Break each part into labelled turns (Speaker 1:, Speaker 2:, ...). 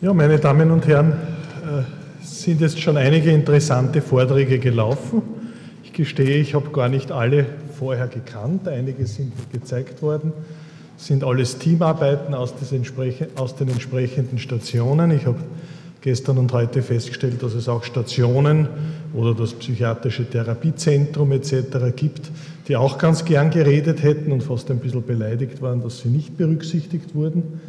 Speaker 1: Ja, meine Damen und Herren, äh, sind jetzt schon einige interessante Vorträge gelaufen. Ich gestehe, ich habe gar nicht alle vorher gekannt. Einige sind gezeigt worden. Sind alles Teamarbeiten aus, aus den entsprechenden Stationen. Ich habe gestern und heute festgestellt, dass es auch Stationen oder das psychiatrische Therapiezentrum etc. gibt, die auch ganz gern geredet hätten und fast ein bisschen beleidigt waren, dass sie nicht berücksichtigt wurden.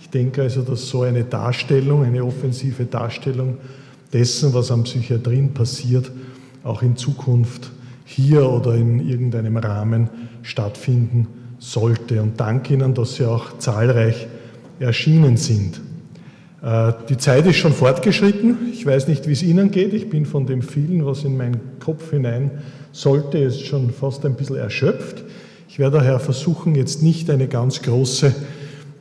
Speaker 1: Ich denke also, dass so eine Darstellung, eine offensive Darstellung dessen, was am Psychiatrien passiert, auch in Zukunft hier oder in irgendeinem Rahmen stattfinden sollte. Und danke Ihnen, dass Sie auch zahlreich erschienen sind. Äh, die Zeit ist schon fortgeschritten. Ich weiß nicht, wie es Ihnen geht. Ich bin von dem vielen, was in meinen Kopf hinein sollte, ist schon fast ein bisschen erschöpft. Ich werde daher versuchen, jetzt nicht eine ganz große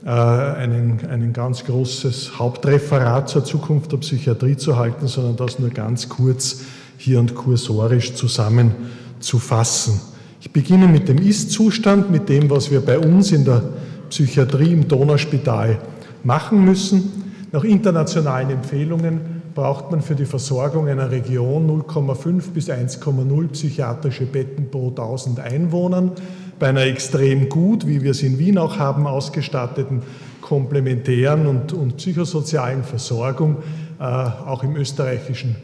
Speaker 1: äh, einen, ein ganz großes Hauptreferat zur Zukunft der Psychiatrie zu halten, sondern das nur ganz kurz hier und kursorisch zusammenzufassen. Ich beginne mit dem Ist-Zustand, mit dem, was wir bei uns in der Psychiatrie im Donauspital machen müssen. Nach internationalen Empfehlungen braucht man für die Versorgung einer Region 0,5 bis 1,0 psychiatrische Betten pro 1000 Einwohnern bei einer extrem gut, wie wir es in Wien auch haben, ausgestatteten komplementären und, und psychosozialen Versorgung, äh, auch im österreichischen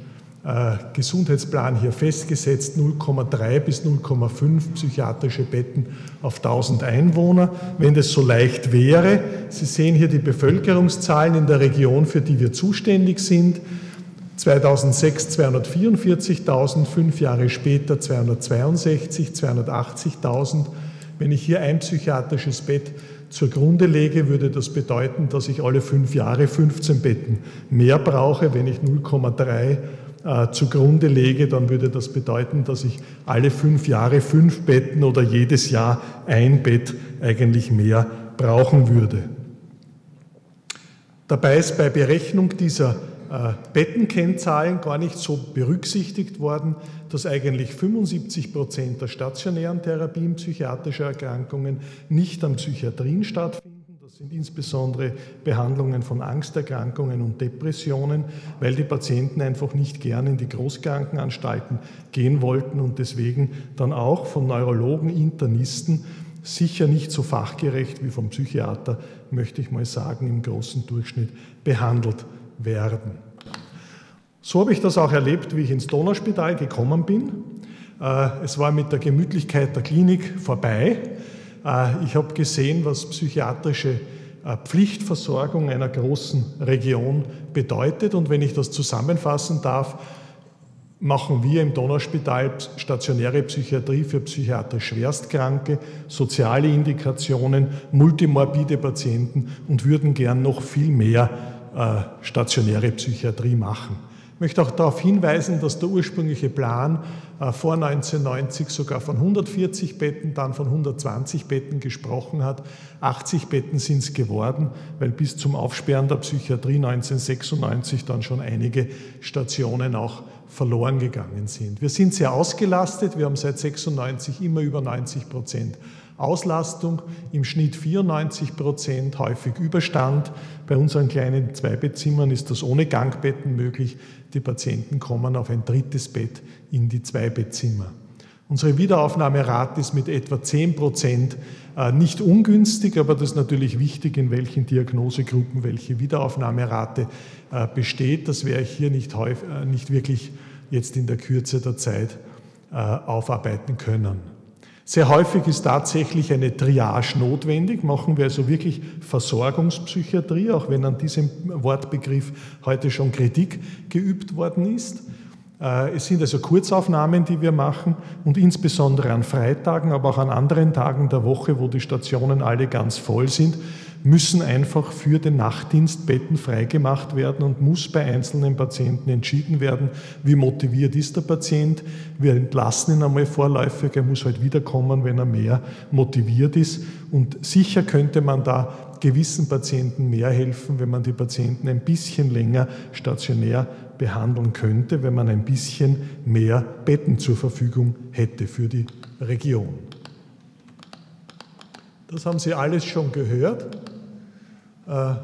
Speaker 1: äh, Gesundheitsplan hier festgesetzt, 0,3 bis 0,5 psychiatrische Betten auf 1000 Einwohner. Wenn das so leicht wäre, Sie sehen hier die Bevölkerungszahlen in der Region, für die wir zuständig sind. 2006 244.000, fünf Jahre später 262, 280.000. Wenn ich hier ein psychiatrisches Bett zur Grunde lege, würde das bedeuten, dass ich alle fünf Jahre 15 Betten mehr brauche. Wenn ich 0,3 äh, zugrunde lege, dann würde das bedeuten, dass ich alle fünf Jahre fünf Betten oder jedes Jahr ein Bett eigentlich mehr brauchen würde. Dabei ist bei Berechnung dieser Bettenkennzahlen gar nicht so berücksichtigt worden, dass eigentlich 75 Prozent der stationären Therapien psychiatrischer Erkrankungen nicht an Psychiatrien stattfinden. Das sind insbesondere Behandlungen von Angsterkrankungen und Depressionen, weil die Patienten einfach nicht gern in die Großkrankenanstalten gehen wollten und deswegen dann auch von Neurologen, Internisten sicher nicht so fachgerecht wie vom Psychiater, möchte ich mal sagen, im großen Durchschnitt behandelt werden. So habe ich das auch erlebt, wie ich ins Donauspital gekommen bin. Äh, es war mit der Gemütlichkeit der Klinik vorbei. Äh, ich habe gesehen, was psychiatrische äh, Pflichtversorgung einer großen Region bedeutet. Und wenn ich das zusammenfassen darf, machen wir im Donauspital stationäre Psychiatrie für psychiatrisch Schwerstkranke, soziale Indikationen, multimorbide Patienten und würden gern noch viel mehr stationäre Psychiatrie machen. Ich möchte auch darauf hinweisen, dass der ursprüngliche Plan äh, vor 1990 sogar von 140 Betten, dann von 120 Betten gesprochen hat. 80 Betten sind es geworden, weil bis zum Aufsperren der Psychiatrie 1996 dann schon einige Stationen auch verloren gegangen sind. Wir sind sehr ausgelastet. Wir haben seit 96 immer über 90 Prozent Auslastung, im Schnitt 94 Prozent, häufig Überstand. Bei unseren kleinen Zweibettzimmern ist das ohne Gangbetten möglich. Die Patienten kommen auf ein drittes Bett in die Zweibettzimmer. Unsere Wiederaufnahmerate ist mit etwa 10 Prozent äh, nicht ungünstig, aber das ist natürlich wichtig, in welchen Diagnosegruppen welche Wiederaufnahmerate äh, besteht. Das werde ich hier nicht, häufig, äh, nicht wirklich jetzt in der Kürze der Zeit aufarbeiten können. Sehr häufig ist tatsächlich eine Triage notwendig, machen wir also wirklich Versorgungspsychiatrie, auch wenn an diesem Wortbegriff heute schon Kritik geübt worden ist. Äh, es sind also Kurzaufnahmen, die wir machen und insbesondere an Freitagen, aber auch an anderen Tagen der Woche, wo die Stationen alle ganz voll sind, müssen einfach für den Nachtdienst Betten freigemacht werden und muss bei einzelnen Patienten entschieden werden, wie motiviert ist der Patient. Wir entlassen ihn einmal vorläufig, er muss halt wiederkommen, wenn er mehr motiviert ist. Und sicher könnte man da gewissen Patienten mehr helfen, wenn man die Patienten ein bisschen länger stationär behandeln könnte, wenn man ein bisschen mehr Betten zur Verfügung hätte für die Region. Das haben Sie alles schon gehört. Äh,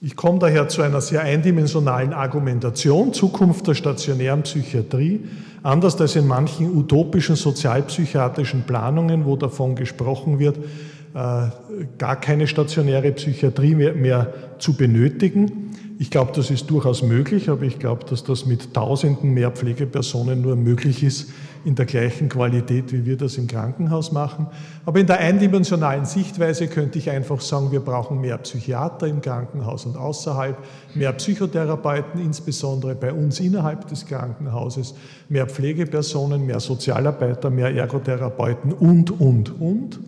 Speaker 1: Ich komme daher zu einer sehr eindimensionalen Argumentation, Zukunft der stationären Psychiatrie, anders als in manchen utopischen sozialpsychiatrischen Planungen, wo davon gesprochen wird, gar keine stationäre Psychiatrie mehr, mehr zu benötigen. Ich glaube, das ist durchaus möglich, aber ich glaube, dass das mit Tausenden mehr Pflegepersonen nur möglich ist in der gleichen Qualität, wie wir das im Krankenhaus machen. Aber in der eindimensionalen Sichtweise könnte ich einfach sagen, wir brauchen mehr Psychiater im Krankenhaus und außerhalb, mehr Psychotherapeuten, insbesondere bei uns innerhalb des Krankenhauses, mehr Pflegepersonen, mehr Sozialarbeiter, mehr Ergotherapeuten und, und, und.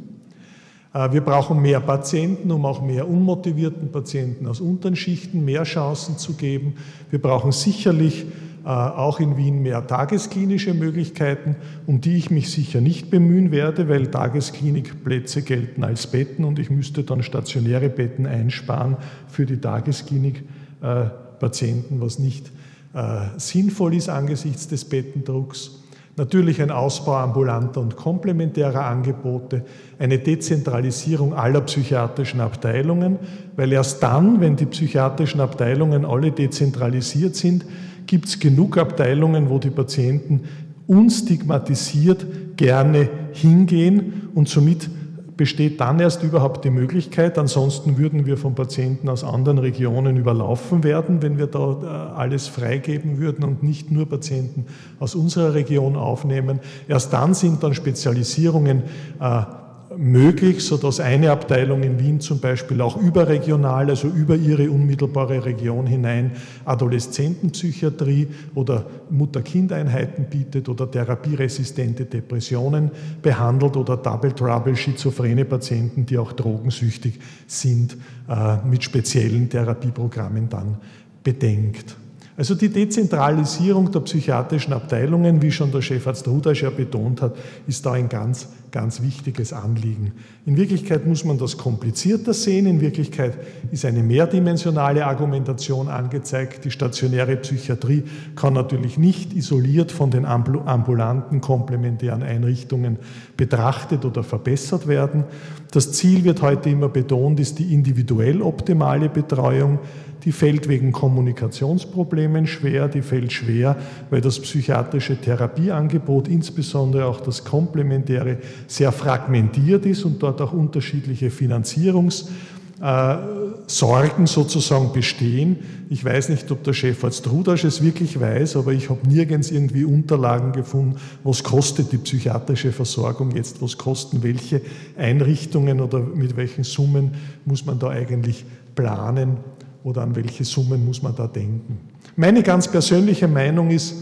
Speaker 1: Äh, wir brauchen mehr Patienten, um auch mehr unmotivierten Patienten aus unteren Schichten mehr Chancen zu geben. Wir brauchen sicherlich äh, auch in Wien mehr tagesklinische Möglichkeiten, um die ich mich sicher nicht bemühen werde, weil Tagesklinikplätze gelten als Betten und ich müsste dann stationäre Betten einsparen für die Tagesklinikpatienten, was nicht äh, sinnvoll ist angesichts des Bettendrucks. Natürlich ein Ausbau ambulanter und komplementärer Angebote, eine Dezentralisierung aller psychiatrischen Abteilungen, weil erst dann, wenn die psychiatrischen Abteilungen alle dezentralisiert sind, gibt es genug Abteilungen, wo die Patienten unstigmatisiert gerne hingehen und somit besteht dann erst überhaupt die Möglichkeit. Ansonsten würden wir von Patienten aus anderen Regionen überlaufen werden, wenn wir da äh, alles freigeben würden und nicht nur Patienten aus unserer Region aufnehmen. Erst dann sind dann Spezialisierungen äh, möglich, sodass eine Abteilung in Wien zum Beispiel auch überregional, also über ihre unmittelbare Region hinein, Adoleszentenpsychiatrie oder Mutter-Kind-Einheiten bietet oder therapieresistente Depressionen behandelt oder Double Trouble schizophrene Patienten, die auch drogensüchtig sind, äh, mit speziellen Therapieprogrammen dann bedenkt. Also die Dezentralisierung der psychiatrischen Abteilungen, wie schon der Chefarzt Rudasch ja betont hat, ist da ein ganz, ganz wichtiges Anliegen. In Wirklichkeit muss man das komplizierter sehen. In Wirklichkeit ist eine mehrdimensionale Argumentation angezeigt. Die stationäre Psychiatrie kann natürlich nicht isoliert von den ambulanten komplementären Einrichtungen betrachtet oder verbessert werden. Das Ziel wird heute immer betont, ist die individuell optimale Betreuung die fällt wegen Kommunikationsproblemen schwer, die fällt schwer, weil das psychiatrische Therapieangebot, insbesondere auch das komplementäre, sehr fragmentiert ist und dort auch unterschiedliche Finanzierungssorgen äh, sozusagen bestehen. Ich weiß nicht, ob der Chefarzt Rudasch es wirklich weiß, aber ich habe nirgends irgendwie Unterlagen gefunden, was kostet die psychiatrische Versorgung jetzt, was kosten welche Einrichtungen oder mit welchen Summen muss man da eigentlich planen oder an welche Summen muss man da denken. Meine ganz persönliche Meinung ist,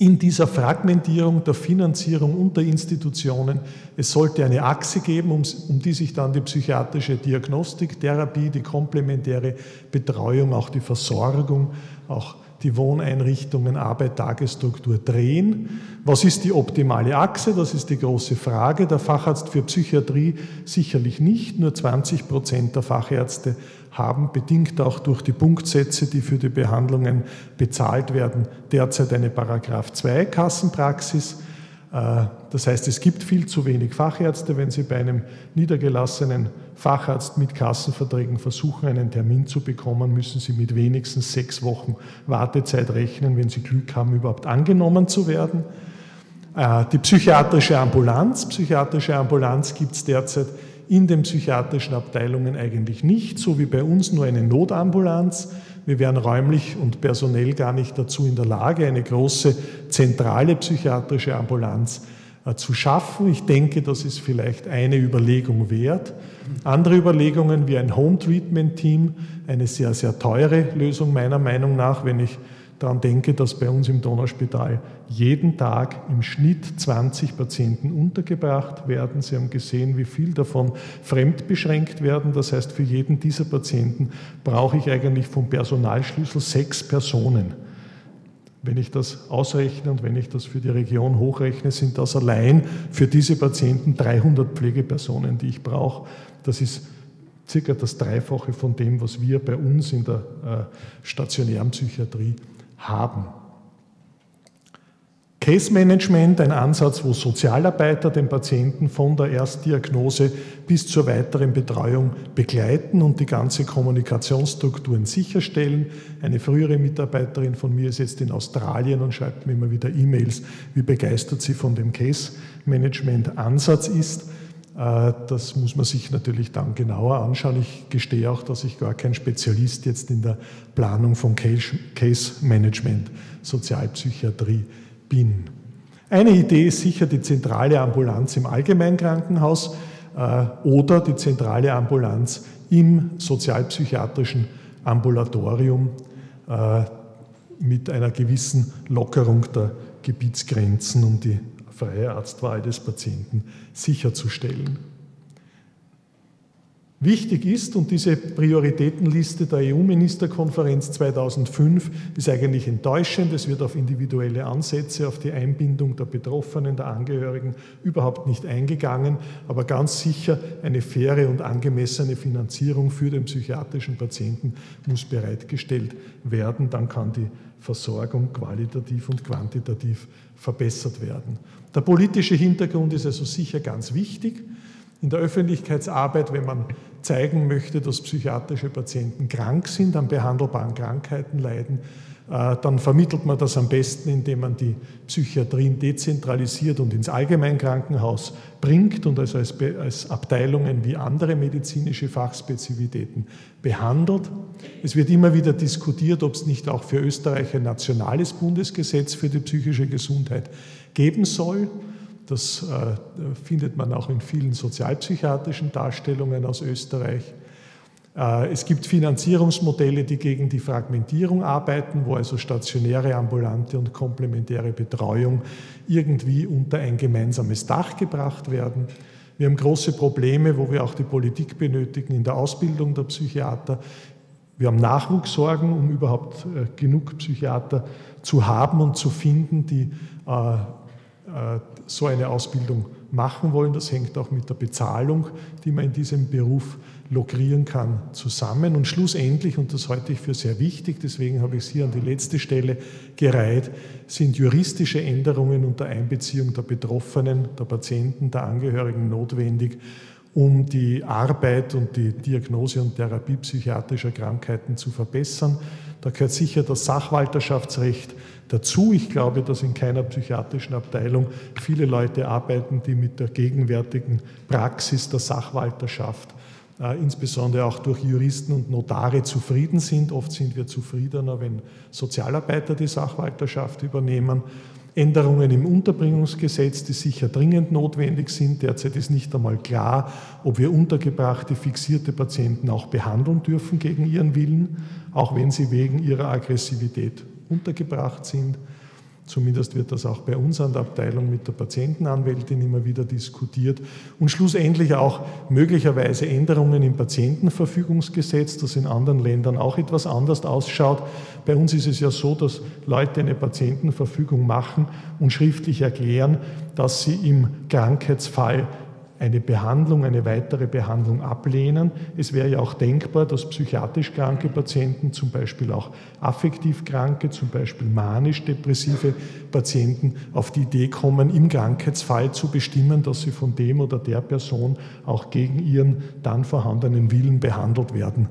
Speaker 1: in dieser Fragmentierung der Finanzierung unter Institutionen, es sollte eine Achse geben, um, um, die sich dann die psychiatrische Diagnostik, Therapie, die komplementäre Betreuung, auch die Versorgung, auch die Wohneinrichtungen, Arbeit, Tagesstruktur drehen. Was ist die optimale Achse? Das ist die große Frage. Der Facharzt für Psychiatrie sicherlich nicht. Nur 20 Prozent der Fachärzte haben, bedingt auch durch die Punktsätze, die für die Behandlungen bezahlt werden, derzeit eine Paragraph 2 Kassenpraxis. Äh, das heißt, es gibt viel zu wenig Fachärzte. Wenn Sie bei einem niedergelassenen Facharzt mit Kassenverträgen versuchen, einen Termin zu bekommen, müssen Sie mit wenigstens sechs Wochen Wartezeit rechnen, wenn Sie Glück haben, überhaupt angenommen zu werden. Äh, die psychiatrische Ambulanz. Psychiatrische Ambulanz gibt es derzeit in den psychiatrischen Abteilungen eigentlich nicht, so wie bei uns nur eine Notambulanz. Wir wären räumlich und personell gar nicht dazu in der Lage, eine große zentrale psychiatrische Ambulanz äh, zu schaffen. Ich denke, das ist vielleicht eine Überlegung wert. Andere Überlegungen wie ein Home Treatment Team, eine sehr, sehr teure Lösung meiner Meinung nach, wenn ich daran denke, dass bei uns im Donauspital jeden Tag im Schnitt 20 Patienten untergebracht werden. Sie haben gesehen, wie viel davon fremdbeschränkt werden. Das heißt, für jeden dieser Patienten brauche ich eigentlich vom Personalschlüssel sechs Personen. Wenn ich das ausrechne und wenn ich das für die Region hochrechne, sind das allein für diese Patienten 300 Pflegepersonen, die ich brauche. Das ist circa das Dreifache von dem, was wir bei uns in der äh, stationären Psychiatrie haben. Case Management, ein Ansatz, wo Sozialarbeiter den Patienten von der Erstdiagnose bis zur weiteren Betreuung begleiten und die ganze Kommunikationsstrukturen sicherstellen. Eine frühere Mitarbeiterin von mir ist jetzt in Australien und schreibt mir immer wieder E-Mails, wie begeistert sie von dem Case Management Ansatz ist. Äh, das muss man sich natürlich dann genauer anschauen. Ich gestehe auch, dass ich gar kein Spezialist jetzt in der Planung von Case Management, Sozialpsychiatrie bin. Eine Idee ist sicher die zentrale Ambulanz im Allgemeinkrankenhaus äh, oder die zentrale Ambulanz im sozialpsychiatrischen Ambulatorium äh, mit einer gewissen Lockerung der Gebietsgrenzen, um die freie Arztwahl des Patienten sicherzustellen. Wichtig ist, und diese Prioritätenliste der EU-Ministerkonferenz 2005 ist eigentlich enttäuschend, es wird auf individuelle Ansätze, auf die Einbindung der Betroffenen, der Angehörigen überhaupt nicht eingegangen, aber ganz sicher eine faire und angemessene Finanzierung für den psychiatrischen Patienten muss bereitgestellt werden, dann kann die Versorgung qualitativ und quantitativ verbessert werden. Der politische Hintergrund ist also sicher ganz wichtig. In der Öffentlichkeitsarbeit, wenn man zeigen möchte, dass psychiatrische Patienten krank sind, an behandelbaren Krankheiten leiden, äh, dann vermittelt man das am besten, indem man die Psychiatrien dezentralisiert und ins Allgemeinkrankenhaus bringt und also als, als Abteilungen wie andere medizinische Fachspezifitäten behandelt. Es wird immer wieder diskutiert, ob es nicht auch für Österreich ein nationales Bundesgesetz für die psychische Gesundheit geben soll. Das äh, findet man auch in vielen sozialpsychiatrischen Darstellungen aus Österreich. Äh, es gibt Finanzierungsmodelle, die gegen die Fragmentierung arbeiten, wo also stationäre, ambulante und komplementäre Betreuung irgendwie unter ein gemeinsames Dach gebracht werden. Wir haben große Probleme, wo wir auch die Politik benötigen in der Ausbildung der Psychiater. Wir haben Nachwuchssorgen, um überhaupt äh, genug Psychiater zu haben und zu finden, die so eine Ausbildung machen wollen. Das hängt auch mit der Bezahlung, die man in diesem Beruf lukrieren kann, zusammen. Und schlussendlich, und das halte ich für sehr wichtig, deswegen habe ich es hier an die letzte Stelle gereiht, sind juristische Änderungen unter Einbeziehung der Betroffenen, der Patienten, der Angehörigen notwendig, um die Arbeit und die Diagnose und Therapie psychiatrischer Krankheiten zu verbessern. Da gehört sicher das Sachwalterschaftsrecht dazu. Ich glaube, dass in keiner psychiatrischen Abteilung viele Leute arbeiten, die mit der gegenwärtigen Praxis der Sachwalterschaft äh, insbesondere auch durch Juristen und Notare zufrieden sind. Oft sind wir zufriedener, wenn Sozialarbeiter die Sachwalterschaft übernehmen. Änderungen im Unterbringungsgesetz, die sicher dringend notwendig sind. Derzeit ist nicht einmal klar, ob wir untergebrachte, fixierte Patienten auch behandeln dürfen gegen ihren Willen, auch wenn sie wegen ihrer Aggressivität untergebracht sind. Zumindest wird das auch bei uns an der Abteilung mit der Patientenanwältin immer wieder diskutiert. Und schlussendlich auch möglicherweise Änderungen im Patientenverfügungsgesetz, das in anderen Ländern auch etwas anders ausschaut. Bei uns ist es ja so, dass Leute eine Patientenverfügung machen und schriftlich erklären, dass sie im Krankheitsfall eine Behandlung, eine weitere Behandlung ablehnen. Es wäre ja auch denkbar, dass psychiatrisch kranke Patienten, zum Beispiel auch affektiv kranke, zum Beispiel manisch-depressive Patienten auf die Idee kommen, im Krankheitsfall zu bestimmen, dass sie von dem oder der Person auch gegen ihren dann vorhandenen Willen behandelt werden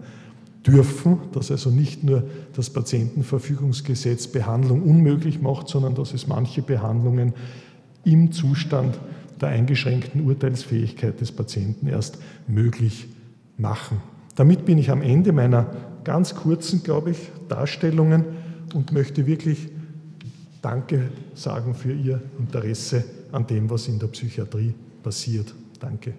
Speaker 1: dürfen, dass also nicht nur das Patientenverfügungsgesetz Behandlung unmöglich macht, sondern dass es manche Behandlungen im Zustand der eingeschränkten Urteilsfähigkeit des Patienten erst möglich machen. Damit bin ich am Ende meiner ganz kurzen, glaube ich, Darstellungen und möchte wirklich Danke sagen für Ihr Interesse an dem, was in der Psychiatrie passiert. Danke.